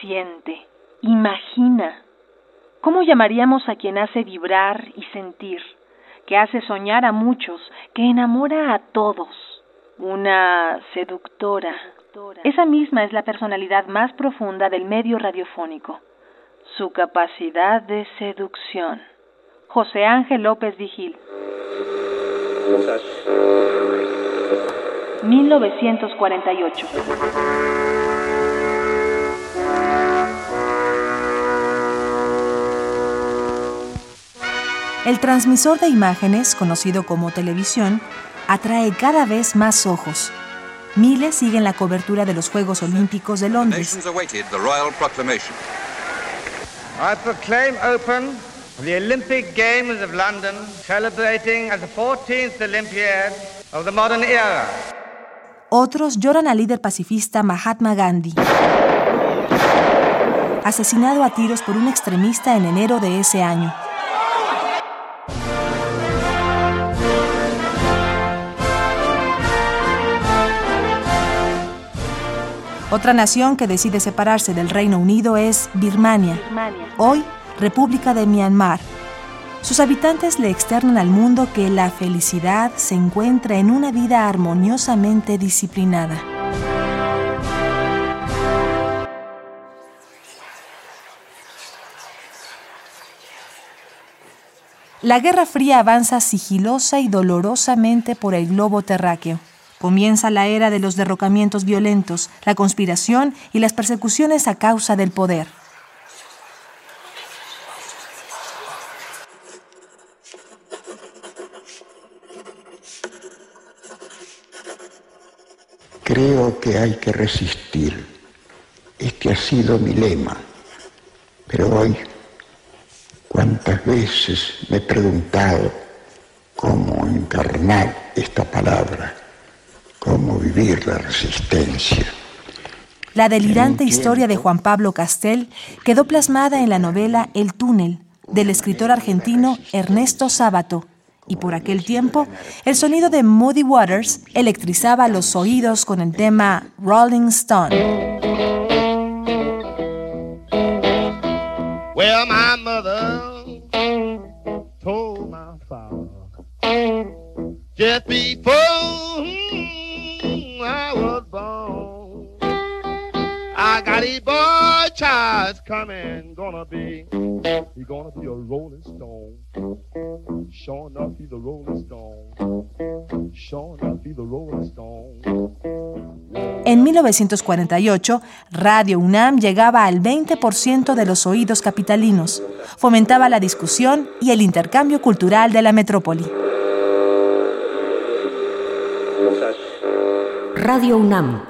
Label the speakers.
Speaker 1: siente, imagina. ¿Cómo llamaríamos a quien hace vibrar y sentir, que hace soñar a muchos, que enamora a todos? Una seductora. Esa misma es la personalidad más profunda del medio radiofónico, su capacidad de seducción. José Ángel López Vigil. 1948.
Speaker 2: El transmisor de imágenes, conocido como televisión, atrae cada vez más ojos. Miles siguen la cobertura de los Juegos Olímpicos de Londres.
Speaker 3: I proclaim open the Olympic Games of London, celebrating as the 14th Olympiad of the modern era.
Speaker 2: Otros lloran al líder pacifista Mahatma Gandhi, asesinado a tiros por un extremista en enero de ese año. Otra nación que decide separarse del Reino Unido es Birmania, hoy República de Myanmar. Sus habitantes le externan al mundo que la felicidad se encuentra en una vida armoniosamente disciplinada. La Guerra Fría avanza sigilosa y dolorosamente por el globo terráqueo. Comienza la era de los derrocamientos violentos, la conspiración y las persecuciones a causa del poder.
Speaker 4: Creo que hay que resistir. Este ha sido mi lema. Pero hoy, cuántas veces me he preguntado cómo encarnar esta palabra cómo vivir la resistencia.
Speaker 2: La delirante historia de Juan Pablo Castel quedó plasmada en la novela El túnel del escritor argentino Ernesto Sábato, y por aquel tiempo el sonido de Moody Waters electrizaba los oídos con el tema Rolling Stone. En 1948, Radio UNAM llegaba al 20% de los oídos capitalinos, fomentaba la discusión y el intercambio cultural de la metrópoli.
Speaker 5: Radio UNAM,